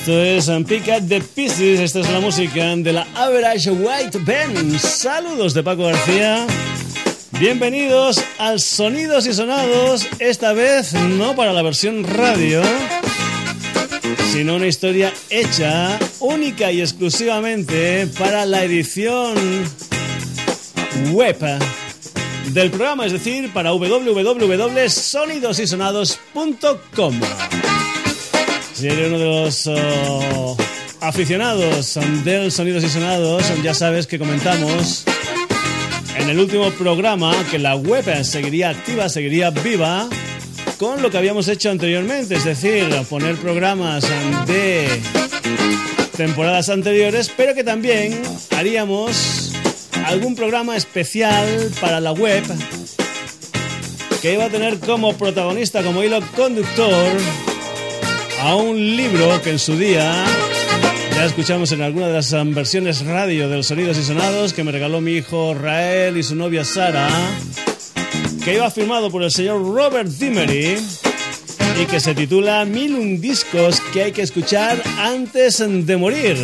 Esto es Pick Up the Pieces, esta es la música de la Average White Band. Saludos de Paco García. Bienvenidos al Sonidos y Sonados, esta vez no para la versión radio, sino una historia hecha única y exclusivamente para la edición web del programa, es decir, para www.sonidosysonados.com. Si eres uno de los oh, aficionados del Sonidos y Sonados, ya sabes que comentamos en el último programa que la web seguiría activa, seguiría viva con lo que habíamos hecho anteriormente, es decir, poner programas de temporadas anteriores, pero que también haríamos algún programa especial para la web que iba a tener como protagonista, como hilo conductor, a un libro que en su día ya escuchamos en alguna de las um, versiones radio de los Sonidos y Sonados que me regaló mi hijo Rael y su novia Sara, que iba firmado por el señor Robert Dimery y que se titula Mil un discos que hay que escuchar antes de morir.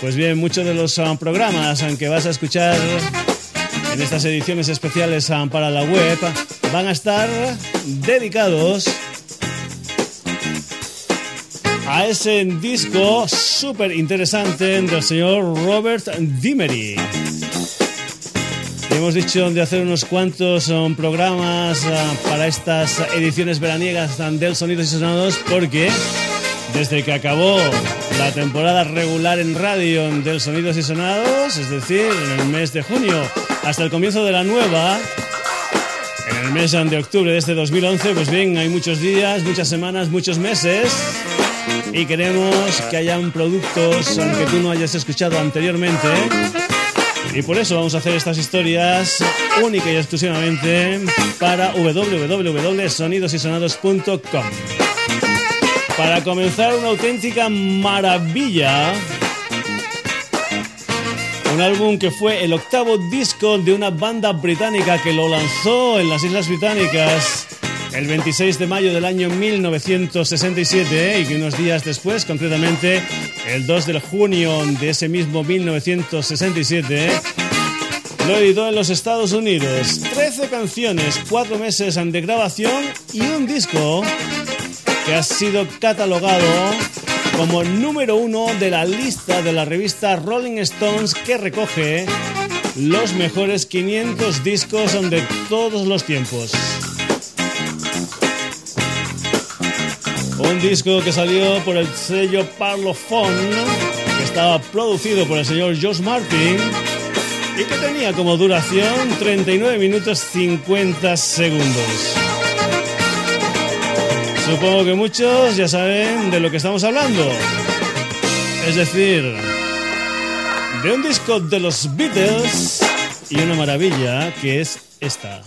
Pues bien, muchos de los um, programas que vas a escuchar en estas ediciones especiales um, para la web van a estar dedicados a ese disco súper interesante del señor Robert Dimery. Hemos dicho de hacer unos cuantos um, programas uh, para estas ediciones veraniegas del Sonidos y Sonados porque desde que acabó la temporada regular en radio del Sonidos y Sonados, es decir, en el mes de junio hasta el comienzo de la nueva, en el mes de octubre de este 2011, pues bien, hay muchos días, muchas semanas, muchos meses y queremos que hayan productos aunque tú no hayas escuchado anteriormente. Y por eso vamos a hacer estas historias única y exclusivamente para www.sonidosysonados.com. Para comenzar una auténtica maravilla. Un álbum que fue el octavo disco de una banda británica que lo lanzó en las Islas Británicas el 26 de mayo del año 1967 y que unos días después, concretamente el 2 de junio de ese mismo 1967, lo editó en los Estados Unidos. 13 canciones, 4 meses de grabación y un disco que ha sido catalogado como número uno de la lista de la revista Rolling Stones que recoge los mejores 500 discos de todos los tiempos. Un disco que salió por el sello Parlophone, que estaba producido por el señor Josh Martin y que tenía como duración 39 minutos 50 segundos. Supongo que muchos ya saben de lo que estamos hablando. Es decir, de un disco de los Beatles y una maravilla que es esta.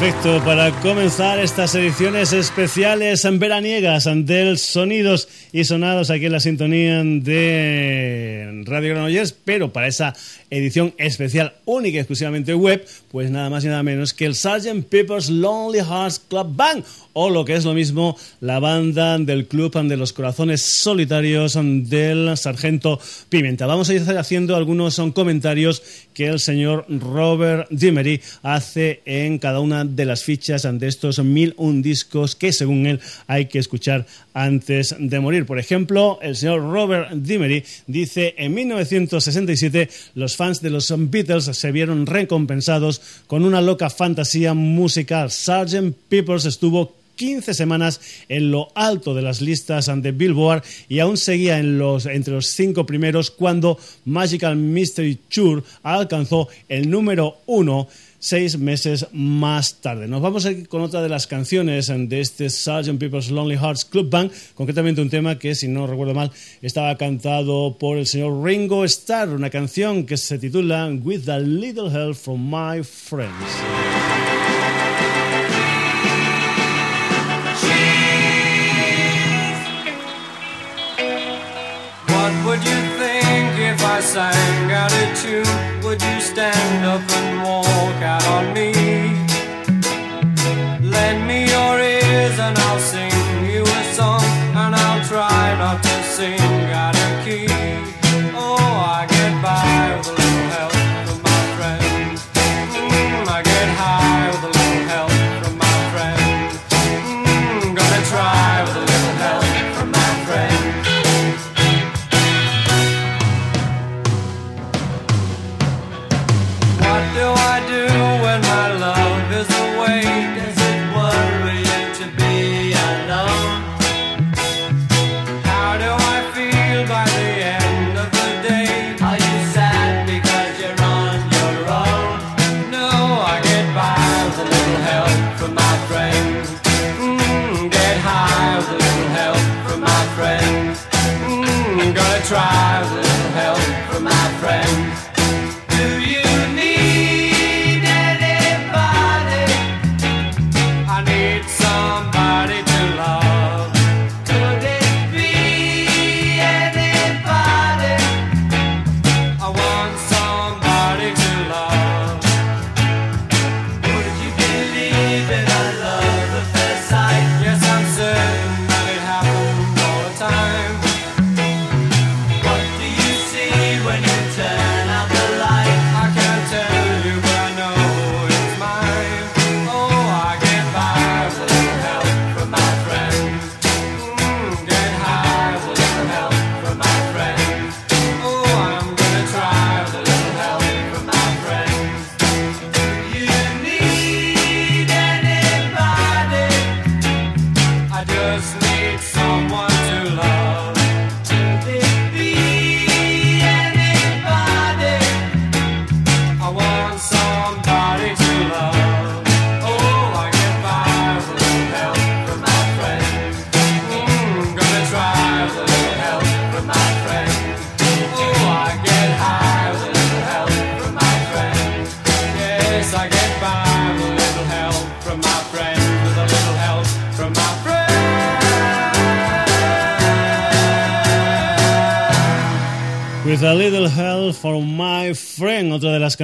En efecto, para comenzar estas ediciones especiales veraniegas del Sonidos y Sonados aquí en la sintonía de Radio Granollers, pero para esa edición especial única y exclusivamente web, pues nada más y nada menos que el Sgt. Pepper's Lonely Hearts Club Band, o lo que es lo mismo, la banda del Club de los Corazones Solitarios del Sargento Pimenta. Vamos a ir haciendo algunos comentarios que el señor Robert Dimery hace en cada una de las fichas de estos mil un discos que según él hay que escuchar antes de morir. Por ejemplo, el señor Robert Dimery dice en 1967 los fans de los Beatles se vieron recompensados con una loca fantasía musical. Sgt. Peppers estuvo 15 semanas en lo alto de las listas de Billboard y aún seguía entre los cinco primeros cuando Magical Mystery Tour alcanzó el número uno seis meses más tarde. Nos vamos a ir con otra de las canciones de este Sgt. People's Lonely Hearts Club Band, concretamente un tema que, si no recuerdo mal, estaba cantado por el señor Ringo Starr, una canción que se titula With a Little Help from My Friends. Sang out a tune? would you stand up and walk out on me? Lend me your ears and I'll sing you a song, and I'll try not to sing out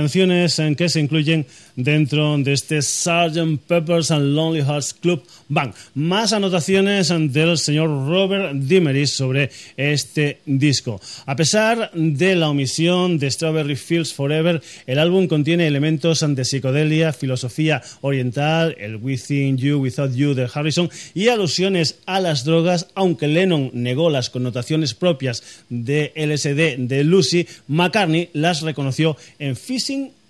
canciones que se incluyen dentro de este Sgt. Pepper's and Lonely Hearts Club Band. Más anotaciones del señor Robert Dimery sobre este disco. A pesar de la omisión de Strawberry Fields Forever, el álbum contiene elementos de psicodelia, filosofía oriental, el Within You, Without You de Harrison y alusiones a las drogas, aunque Lennon negó las connotaciones propias de LSD de Lucy, McCartney las reconoció en Fishing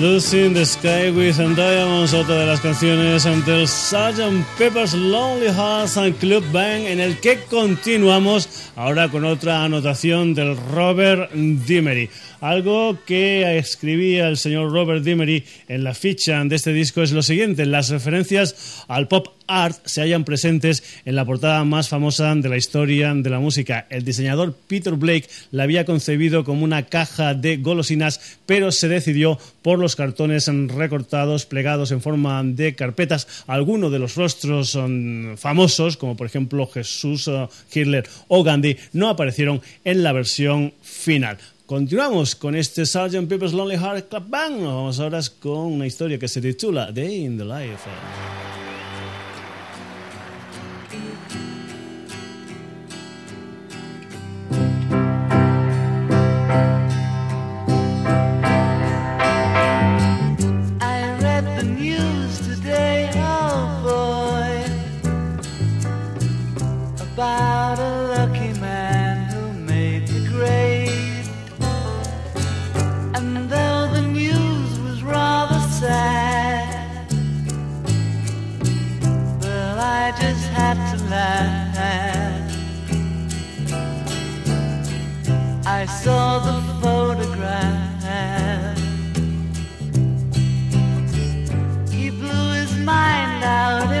Lucy in the Sky with Diamonds, otra de las canciones del Sgt. Pepper's Lonely Hearts and Club Band, en el que continuamos ahora con otra anotación del Robert Dimery. Algo que escribía el señor Robert Dimery en la ficha de este disco es lo siguiente: las referencias al pop art se hallan presentes en la portada más famosa de la historia de la música. El diseñador Peter Blake la había concebido como una caja de golosinas, pero se decidió por los cartones recortados, plegados en forma de carpetas. Algunos de los rostros um, famosos, como por ejemplo Jesús uh, Hitler o Gandhi, no aparecieron en la versión final. Continuamos con este Sgt. Pepper's Lonely Heart Club Band. Vamos ahora con una historia que se titula Day in the Life.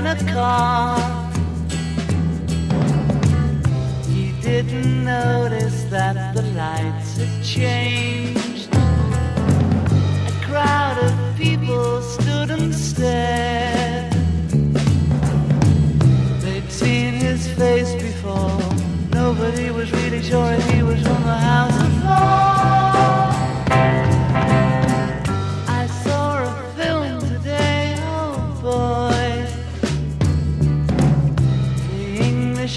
A car. He didn't notice that the lights had changed. A crowd of people stood and stared. They'd seen his face before. Nobody was really sure he was from the house of I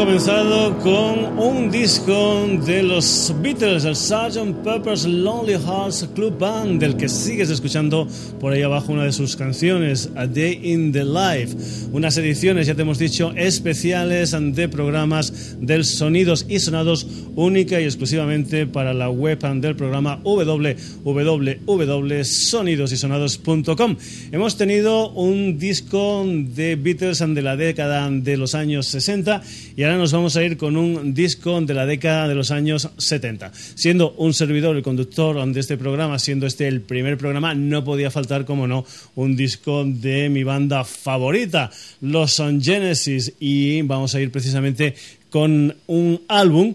Comenzado con un disco de los Beatles, el Sgt. Pepper's Lonely Hearts Club Band, del que sigues escuchando por ahí abajo una de sus canciones, A Day in the Life. Unas ediciones, ya te hemos dicho, especiales de programas del Sonidos y Sonados, única y exclusivamente para la web del programa www.sonidosysonados.com. Hemos tenido un disco de Beatles de la década de los años 60 y ahora nos vamos a ir con un disco de la década de los años 70. Siendo un servidor, el conductor de este programa, siendo este el primer programa, no podía faltar, como no, un disco de mi banda favorita, los Son Genesis, y vamos a ir precisamente con un álbum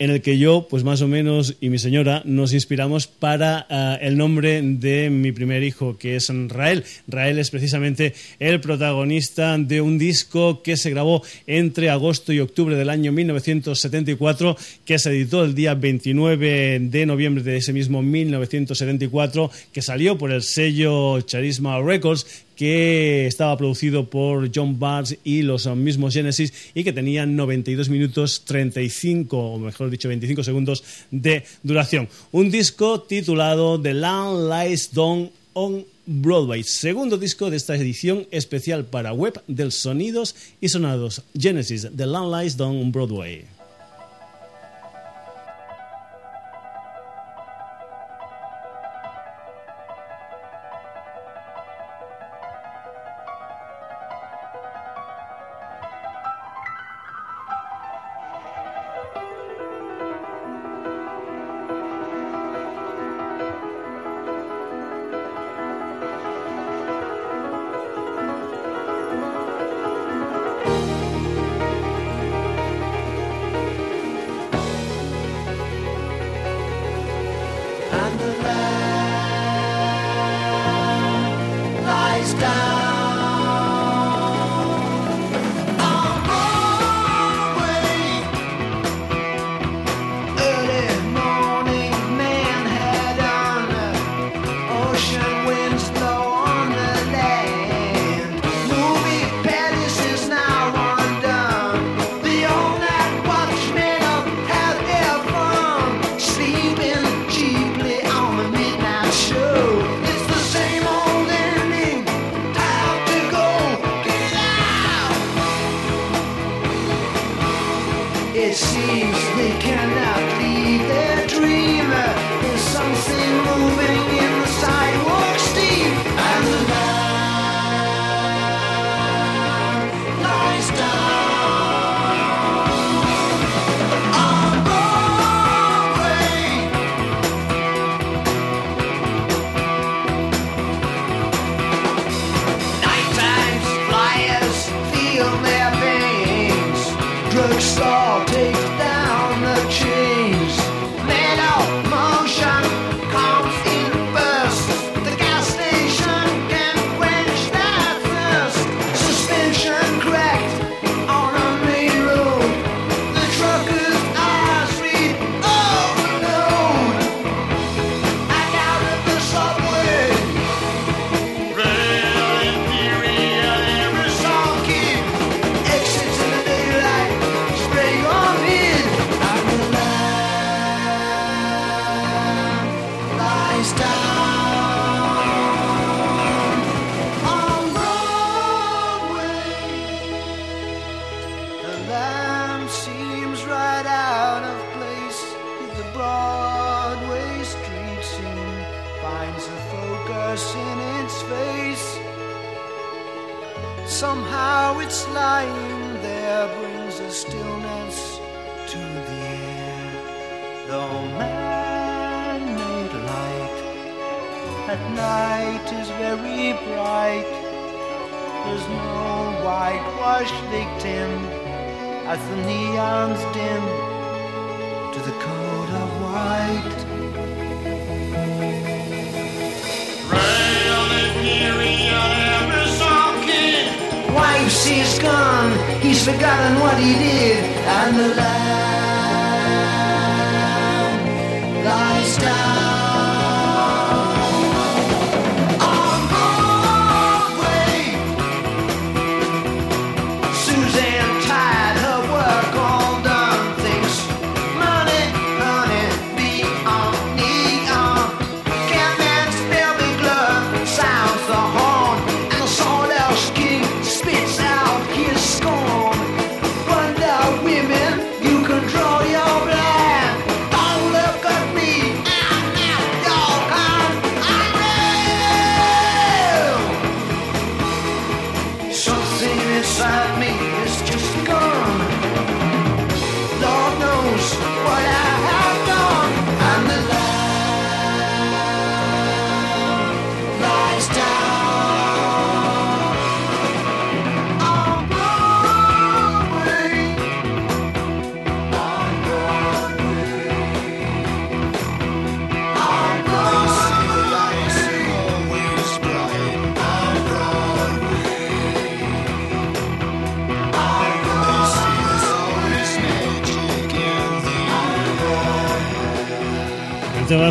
en el que yo, pues más o menos, y mi señora, nos inspiramos para eh, el nombre de mi primer hijo, que es Rael. Rael es precisamente el protagonista de un disco que se grabó entre agosto y octubre del año 1974, que se editó el día 29 de noviembre de ese mismo 1974, que salió por el sello Charisma Records que estaba producido por John Barnes y los mismos Genesis y que tenía 92 minutos 35, o mejor dicho, 25 segundos de duración. Un disco titulado The Land Lies Down on Broadway, segundo disco de esta edición especial para web del Sonidos y Sonados Genesis, The Land Lies Down on Broadway.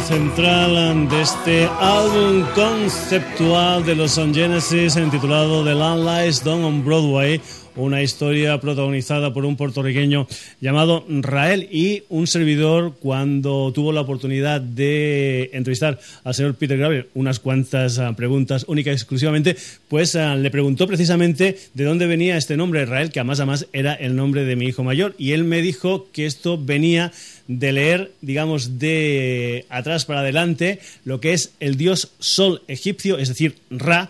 Central de este álbum conceptual de los Genesis intitulado The Land Lies Down on Broadway, una historia protagonizada por un puertorriqueño llamado Rael y un servidor cuando tuvo la oportunidad de entrevistar al señor Peter Gravel unas cuantas ah, preguntas únicas y exclusivamente, pues ah, le preguntó precisamente de dónde venía este nombre Rael, que además además era el nombre de mi hijo mayor y él me dijo que esto venía de leer, digamos, de atrás para adelante, lo que es el dios sol egipcio, es decir, Ra,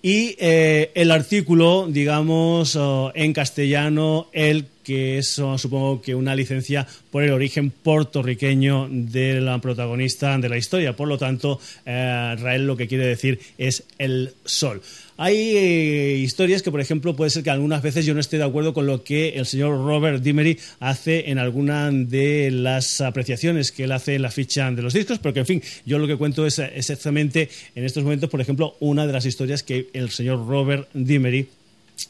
y eh, el artículo, digamos, en castellano, el que es, supongo que una licencia por el origen puertorriqueño de la protagonista de la historia. Por lo tanto, eh, Rael lo que quiere decir es el sol. Hay eh, historias que, por ejemplo, puede ser que algunas veces yo no esté de acuerdo con lo que el señor Robert Dimery hace en alguna de las apreciaciones que él hace en la ficha de los discos, pero que, en fin, yo lo que cuento es exactamente en estos momentos, por ejemplo, una de las historias que el señor Robert Dimery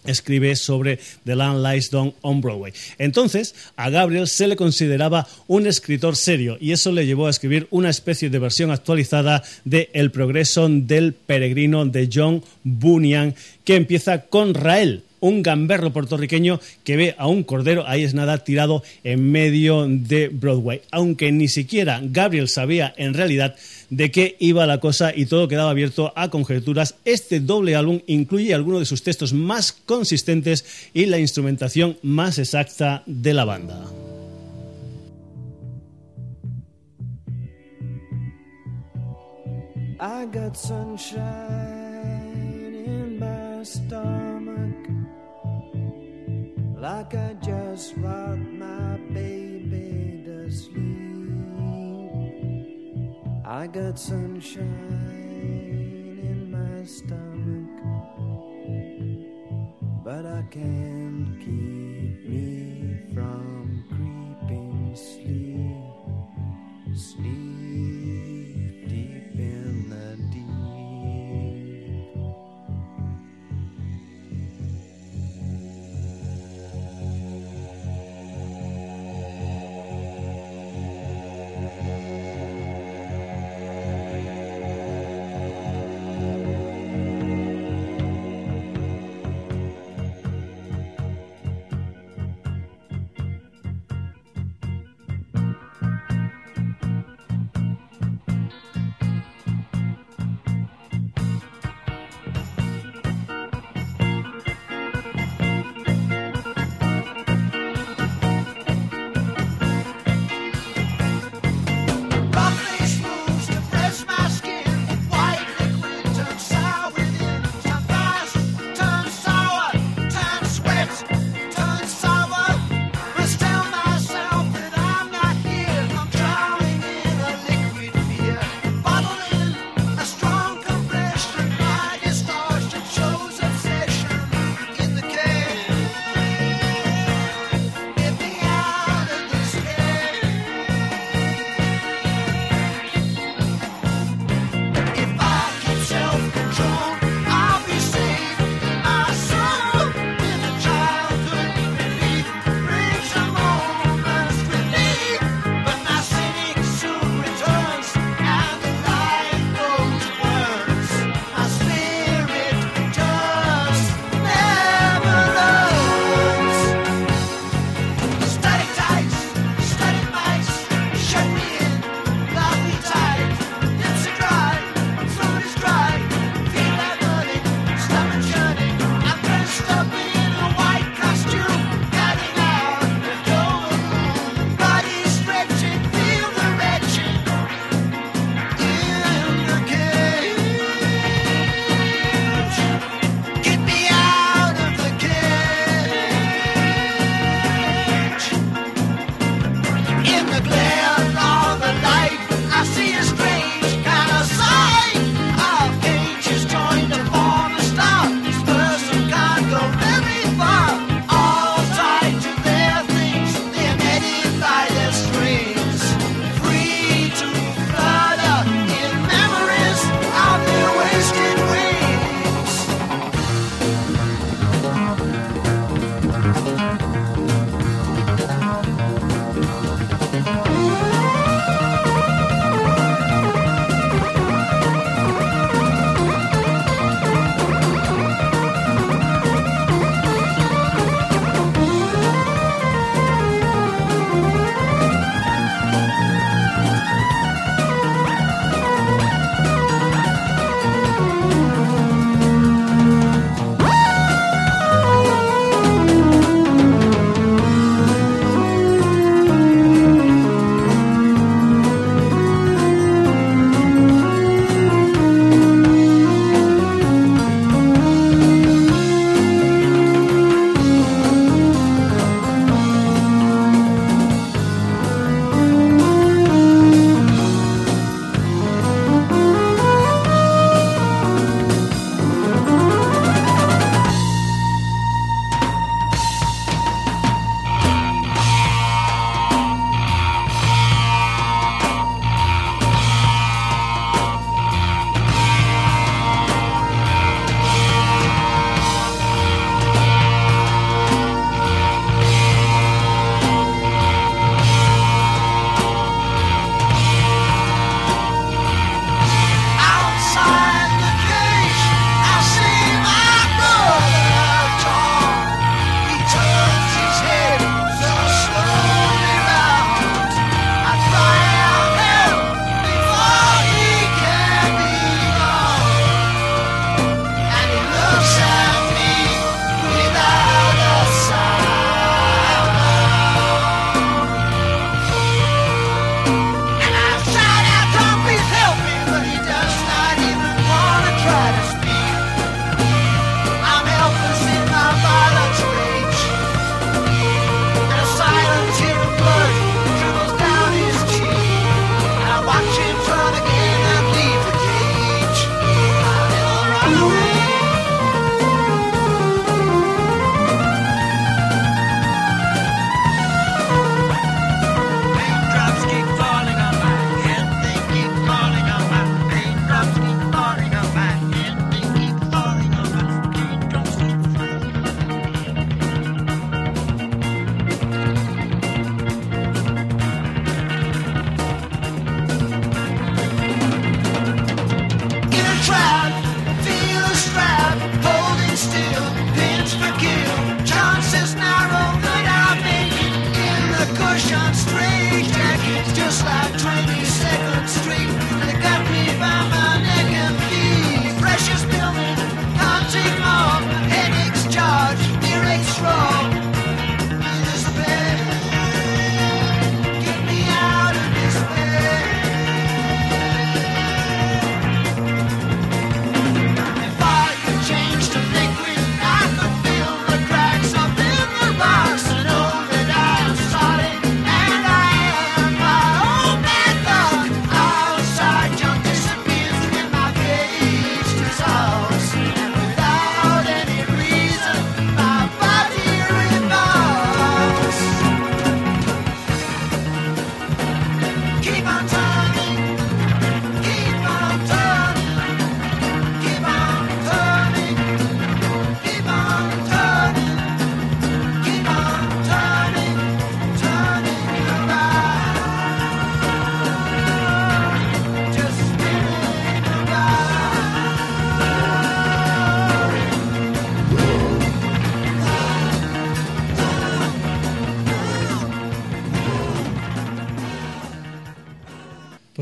escribe sobre The Land Lies Down on Broadway. Entonces, a Gabriel se le consideraba un escritor serio y eso le llevó a escribir una especie de versión actualizada de El progreso del peregrino de John Bunyan que empieza con Rael, un gamberro puertorriqueño que ve a un cordero, ahí es nada, tirado en medio de Broadway. Aunque ni siquiera Gabriel sabía en realidad de qué iba la cosa y todo quedaba abierto a conjeturas. Este doble álbum incluye algunos de sus textos más consistentes y la instrumentación más exacta de la banda. I got sunshine in like I just rocked my baby to sleep. I got sunshine in my stomach, but I can't keep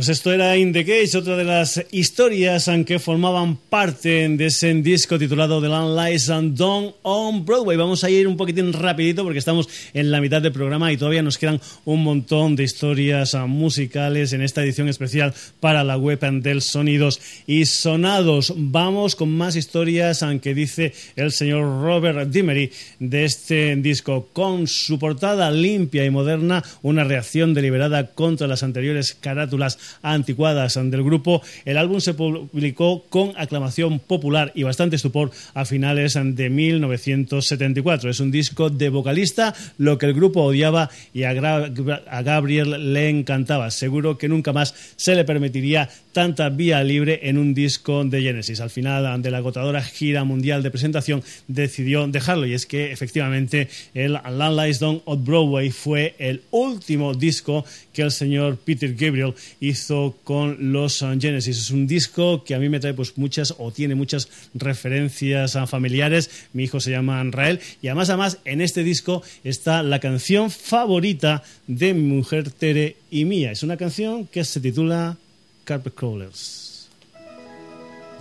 pues esto era In the Cage, otra de las historias que formaban parte de ese disco titulado The Land Lies and Dawn on Broadway. Vamos a ir un poquitín rapidito porque estamos en la mitad del programa y todavía nos quedan un montón de historias ah, musicales en esta edición especial para la web del Sonidos y Sonados. Vamos con más historias, aunque dice el señor Robert Dimery de este disco con su portada limpia y moderna, una reacción deliberada contra las anteriores carátulas anticuadas del grupo. El álbum se publicó con aclamación popular y bastante estupor a finales de 1974. Es un disco de vocalista, lo que el grupo odiaba y a, Gabriel le encantaba. Seguro que nunca más se le permitiría tanta vía libre en un disco de Genesis. Al final de la agotadora gira mundial de presentación decidió dejarlo y es que efectivamente el Land Lies Down on Broadway fue el último disco que el señor Peter Gabriel hizo con los Genesis. Es un disco que a mí me trae pues muchas o tiene muchas referencias familiares. Mi hijo se llama Rael y además además en este disco está la canción favorita de mi mujer Tere y mía. Es una canción que se titula Carpet Crawlers.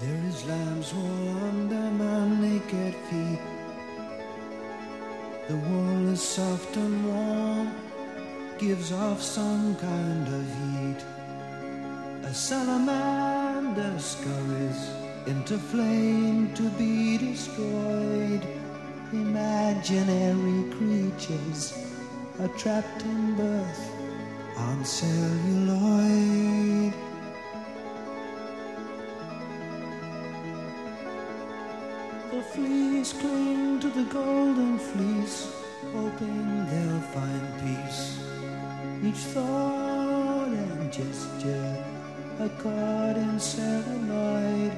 There is lamb's under my naked feet. The wool is soft and warm, gives off some kind of heat. A salamander scurries into flame to be destroyed. Imaginary creatures are trapped in birth on celluloid. The fleas cling to the golden fleece, hoping they'll find peace. Each thought and gesture a caught in celluloid.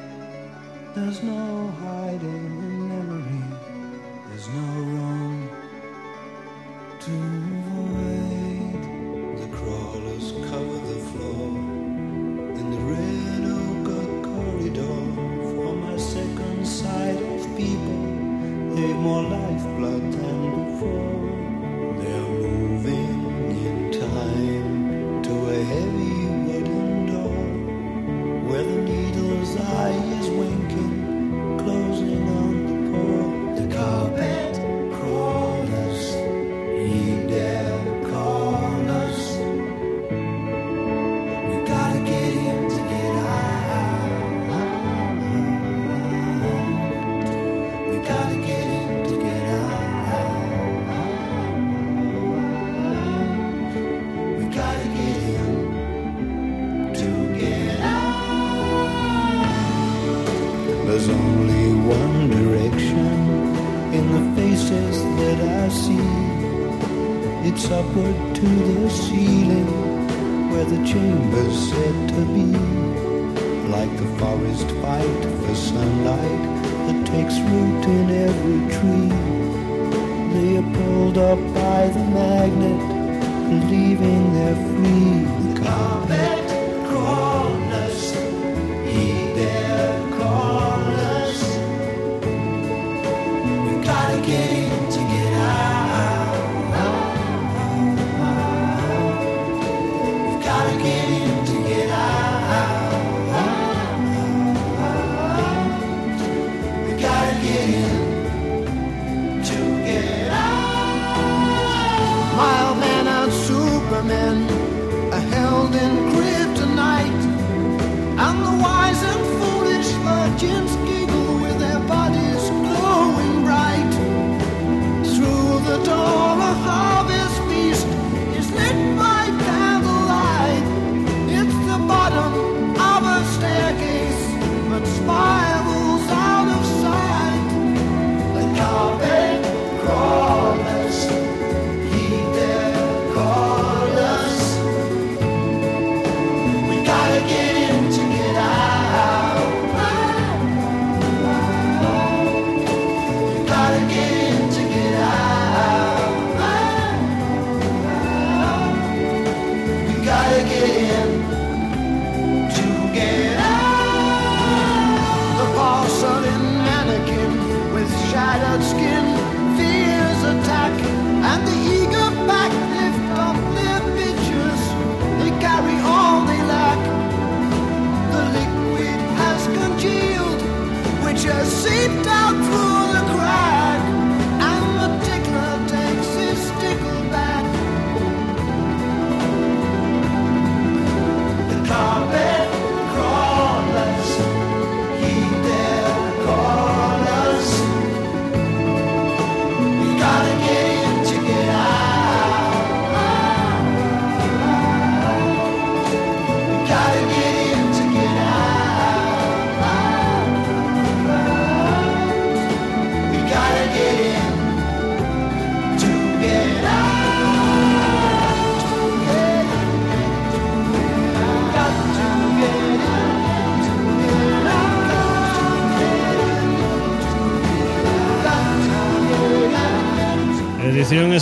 There's no hiding in memory. There's no room to give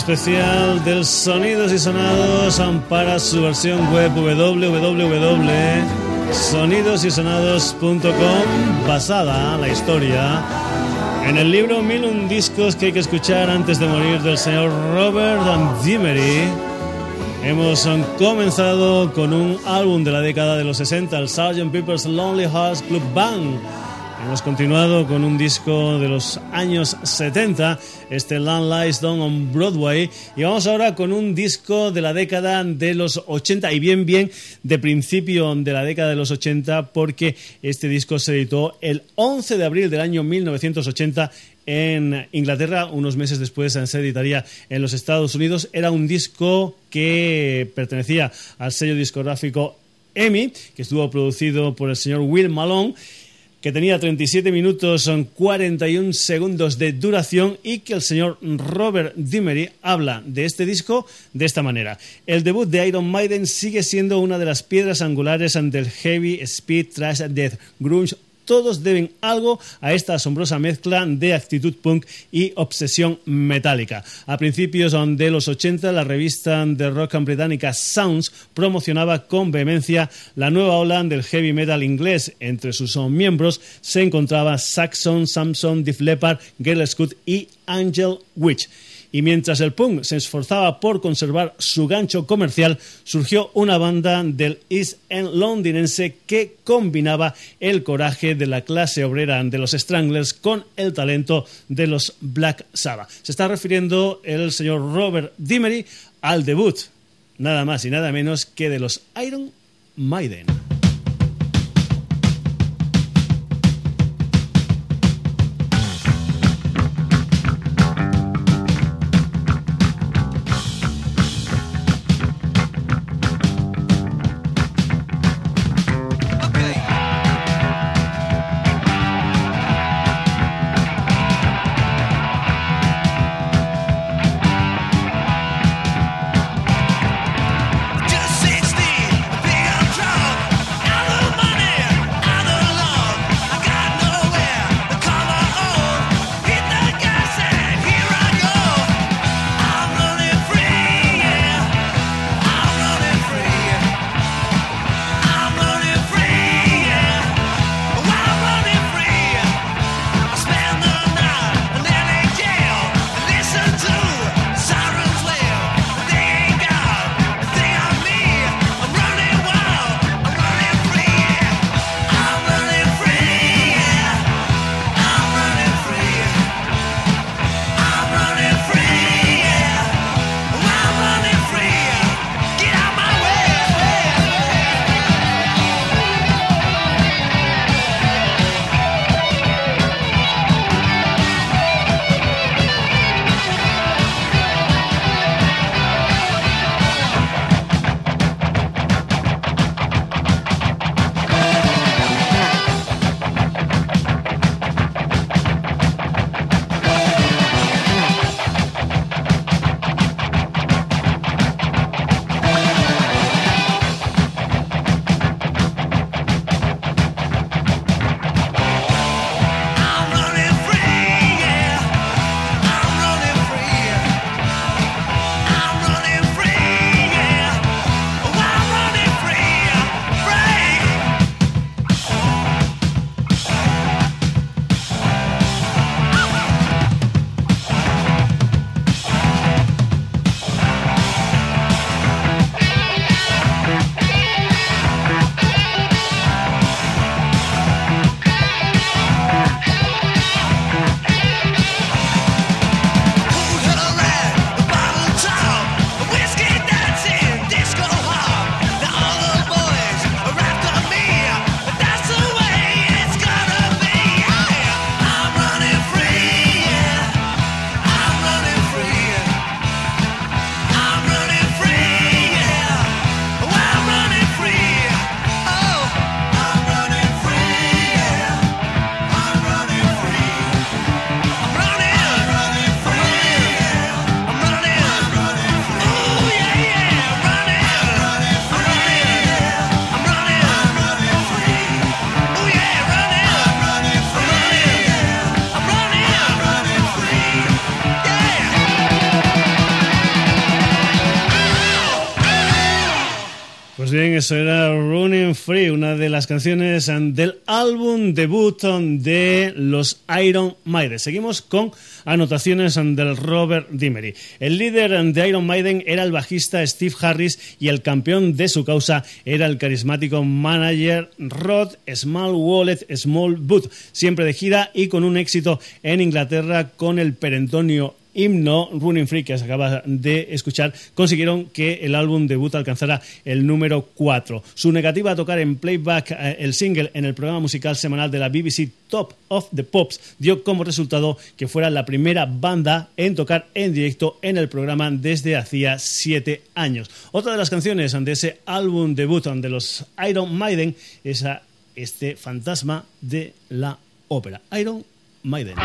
especial del Sonidos y Sonados para su versión web www.sonidosysonados.com basada la historia en el libro Mil un discos que hay que escuchar antes de morir del señor Robert Dimery. Hemos comenzado con un álbum de la década de los 60, el Sgt. Pepper's Lonely Hearts Club Band. Hemos continuado con un disco de los años 70, este Land Lies Down on Broadway, y vamos ahora con un disco de la década de los 80, y bien, bien, de principio de la década de los 80, porque este disco se editó el 11 de abril del año 1980 en Inglaterra, unos meses después se editaría en los Estados Unidos. Era un disco que pertenecía al sello discográfico EMI, que estuvo producido por el señor Will Malone que tenía 37 minutos son 41 segundos de duración y que el señor Robert Dimery habla de este disco de esta manera. El debut de Iron Maiden sigue siendo una de las piedras angulares del heavy speed thrash death grunge todos deben algo a esta asombrosa mezcla de actitud punk y obsesión metálica. A principios de los 80, la revista de rock británica Sounds promocionaba con vehemencia la nueva ola del heavy metal inglés. Entre sus miembros se encontraba Saxon, Samson, Def Leppard, Girl Scout y Angel Witch. Y mientras el punk se esforzaba por conservar su gancho comercial, surgió una banda del East End londinense que combinaba el coraje de la clase obrera de los Stranglers con el talento de los Black Sabbath. Se está refiriendo el señor Robert Dimery al debut, nada más y nada menos que de los Iron Maiden. Free, una de las canciones del álbum debut de los Iron Maiden. Seguimos con anotaciones del Robert Dimery. El líder de Iron Maiden era el bajista Steve Harris y el campeón de su causa era el carismático manager Rod Small Wallet Small Boot, siempre de gira y con un éxito en Inglaterra con el perentonio himno Running Free que se acaba de escuchar consiguieron que el álbum debut alcanzara el número 4. Su negativa a tocar en playback eh, el single en el programa musical semanal de la BBC Top of the Pops dio como resultado que fuera la primera banda en tocar en directo en el programa desde hacía siete años. Otra de las canciones de ese álbum debut de los Iron Maiden es este fantasma de la ópera. Iron Maiden.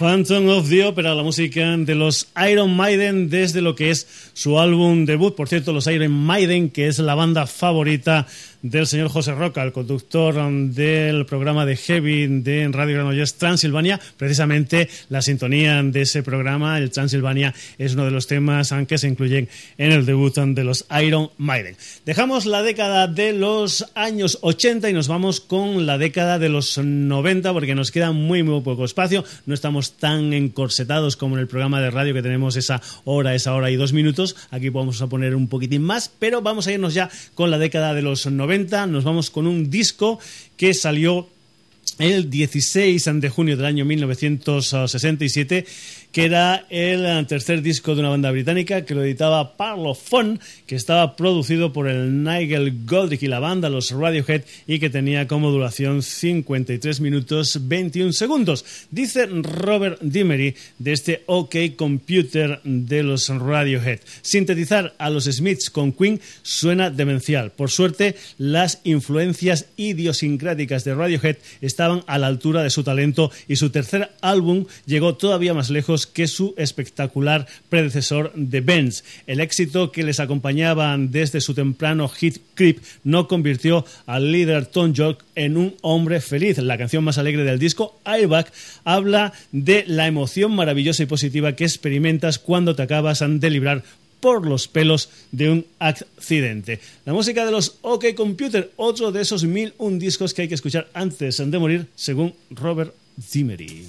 Phantom of the Opera, la música de los Iron Maiden desde lo que es su álbum debut. Por cierto, los Iron Maiden, que es la banda favorita del señor José Roca, el conductor um, del programa de Heavy de Radio Granollers Transilvania. Precisamente la sintonía de ese programa, el Transilvania, es uno de los temas um, que se incluyen en el debut um, de los Iron Maiden. Dejamos la década de los años 80 y nos vamos con la década de los 90 porque nos queda muy, muy poco espacio. No estamos tan encorsetados como en el programa de radio que tenemos esa hora, esa hora y dos minutos. Aquí vamos a poner un poquitín más, pero vamos a irnos ya con la década de los 90. Nos vamos con un disco que salió el 16 de junio del año 1967, que era el tercer disco de una banda británica que lo editaba Parlophone, que estaba producido por el Nigel Godrich y la banda, los Radiohead, y que tenía como duración 53 minutos 21 segundos. Dice Robert Dimery de este OK Computer de los Radiohead. Sintetizar a los Smiths con Queen suena demencial. Por suerte, las influencias idiosincráticas de Radiohead estaban a la altura de su talento y su tercer álbum llegó todavía más lejos que su espectacular predecesor The Bends. El éxito que les acompañaba desde su temprano hit Creep no convirtió al líder Tom York en un hombre feliz. La canción más alegre del disco, Airbag, habla de la emoción maravillosa y positiva que experimentas cuando te acabas de librar por los pelos de un accidente. La música de los OK Computer, otro de esos mil un discos que hay que escuchar antes de morir, según Robert Zimmery.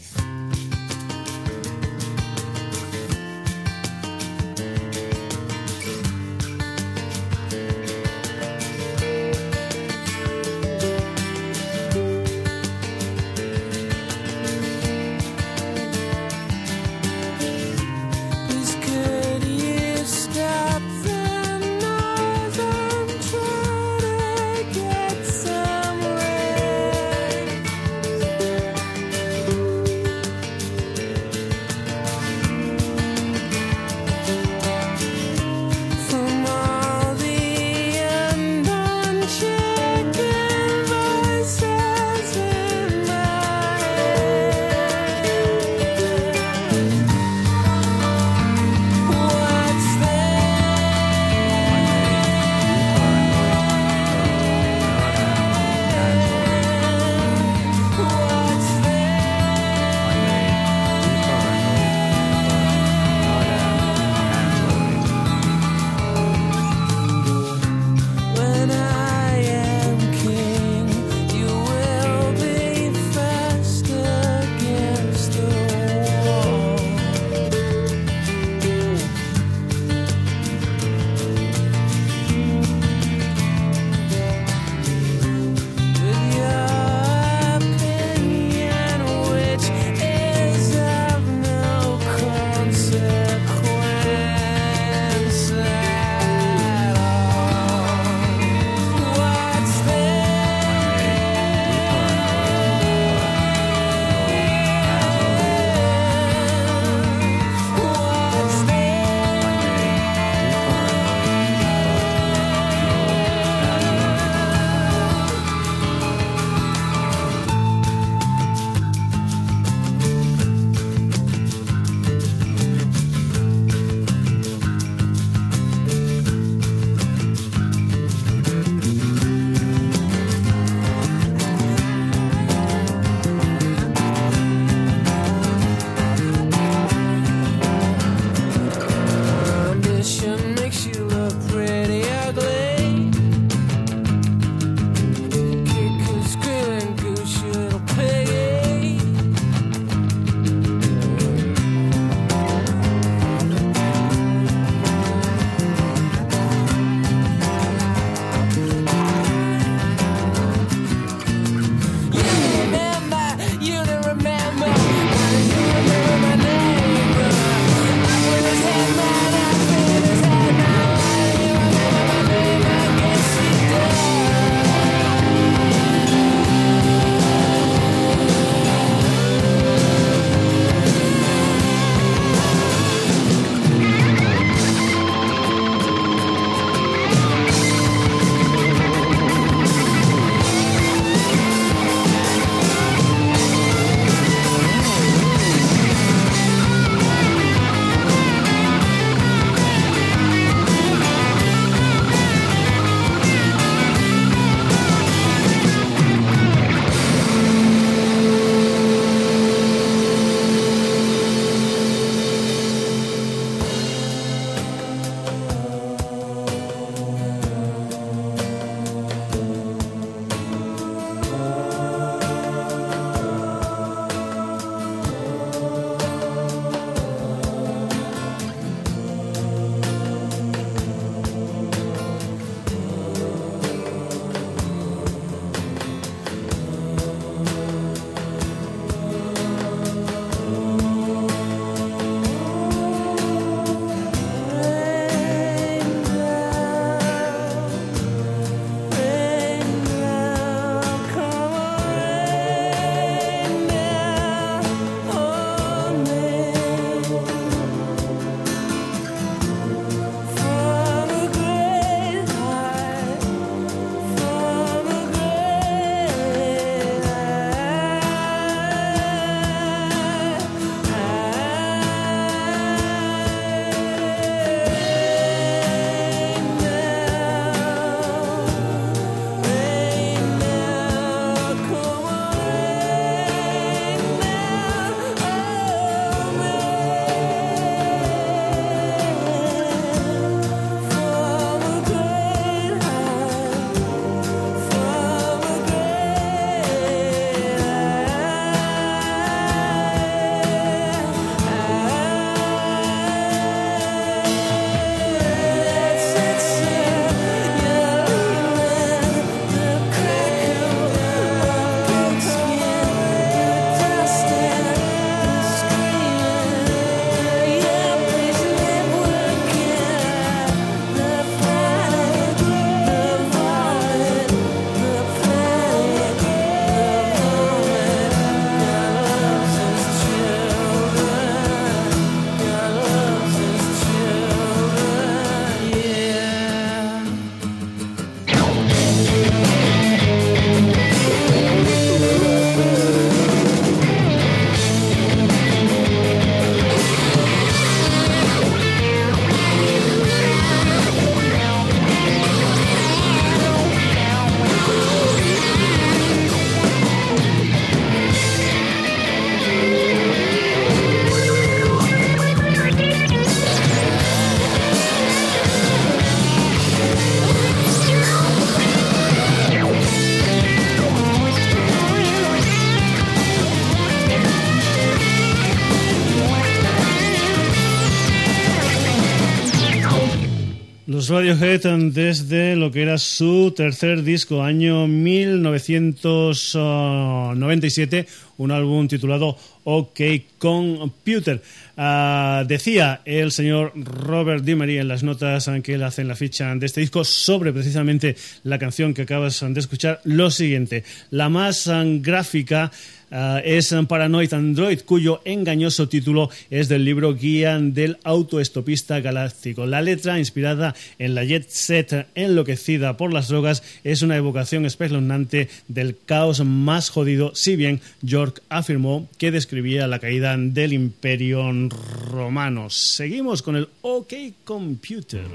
Radiohead desde lo que era su tercer disco, año 1997, un álbum titulado OK Computer. Ah, decía el señor Robert Dimery en las notas que él hace en la ficha de este disco sobre precisamente la canción que acabas de escuchar lo siguiente. La más ah, gráfica ah, es Paranoid Android, cuyo engañoso título es del libro Guía del Autoestopista Galáctico. La letra, inspirada en la jet set enloquecida por las drogas, es una evocación espeluznante del caos más jodido, si bien York afirmó que describía la caída del imperio romano. Seguimos con el OK Computer.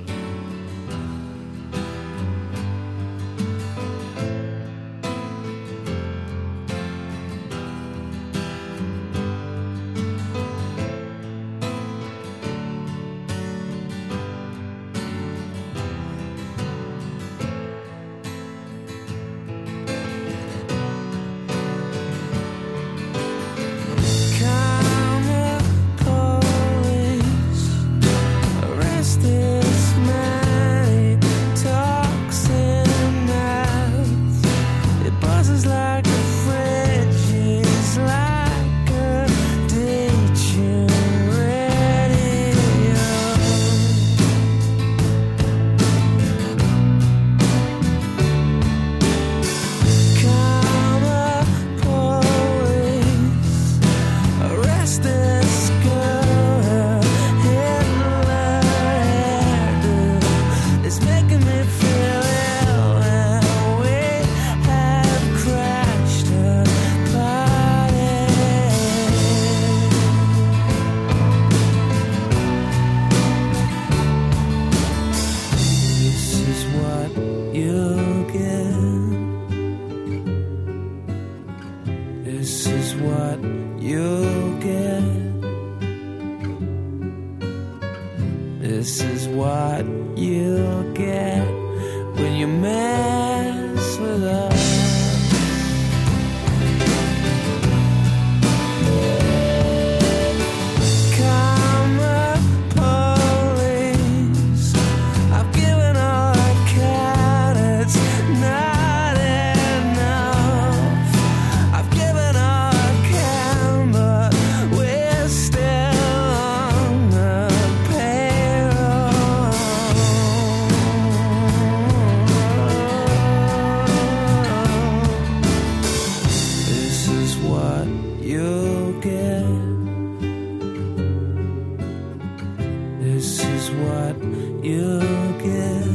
is what you get.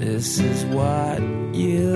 This is what you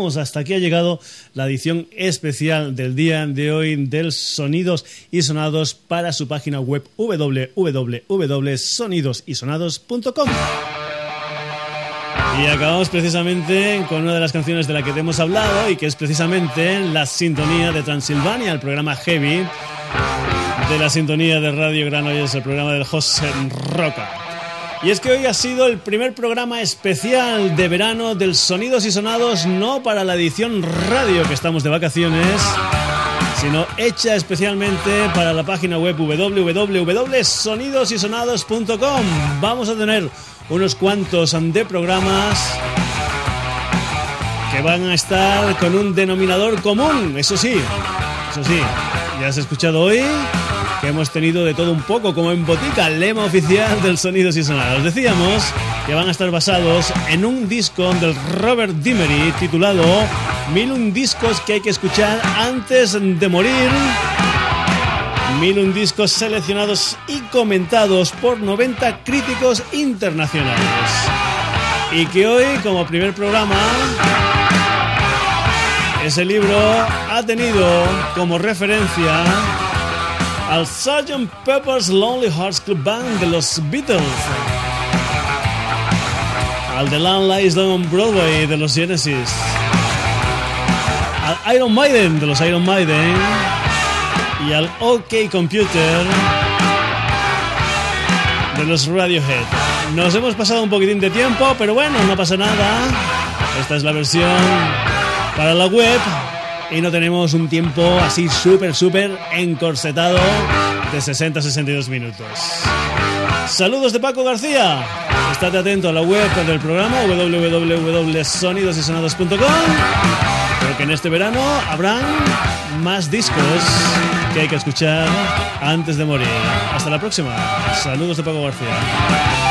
Hasta aquí ha llegado la edición especial del día de hoy del Sonidos y Sonados para su página web www.sonidosysonados.com. Y acabamos precisamente con una de las canciones de la que te hemos hablado y que es precisamente la sintonía de Transilvania, el programa Heavy de la sintonía de Radio Granollers, el programa del José Roca. Y es que hoy ha sido el primer programa especial de verano del Sonidos y Sonados, no para la edición radio que estamos de vacaciones, sino hecha especialmente para la página web www.sonidosysonados.com. Vamos a tener unos cuantos de programas que van a estar con un denominador común, eso sí, eso sí, ya has escuchado hoy que hemos tenido de todo un poco, como en Botica, lema oficial del Sonidos y Sonados. Decíamos que van a estar basados en un disco del Robert Dimery titulado Mil un discos que hay que escuchar antes de morir. Mil un discos seleccionados y comentados por 90 críticos internacionales. Y que hoy, como primer programa, ese libro ha tenido como referencia al Sgt. Pepper's Lonely Hearts Club Band de los Beatles, al The Land Lies Down on Broadway de los Genesis, al Iron Maiden de los Iron Maiden y al OK Computer de los Radiohead. Nos hemos pasado un poquitín de tiempo, pero bueno, no pasa nada. Esta es la versión para la web y no tenemos un tiempo así súper, súper encorsetado de 60-62 minutos. Saludos de Paco García. Estate atento a la web del programa www.sonidosysonados.com porque en este verano habrán más discos que hay que escuchar antes de morir. Hasta la próxima. Saludos de Paco García.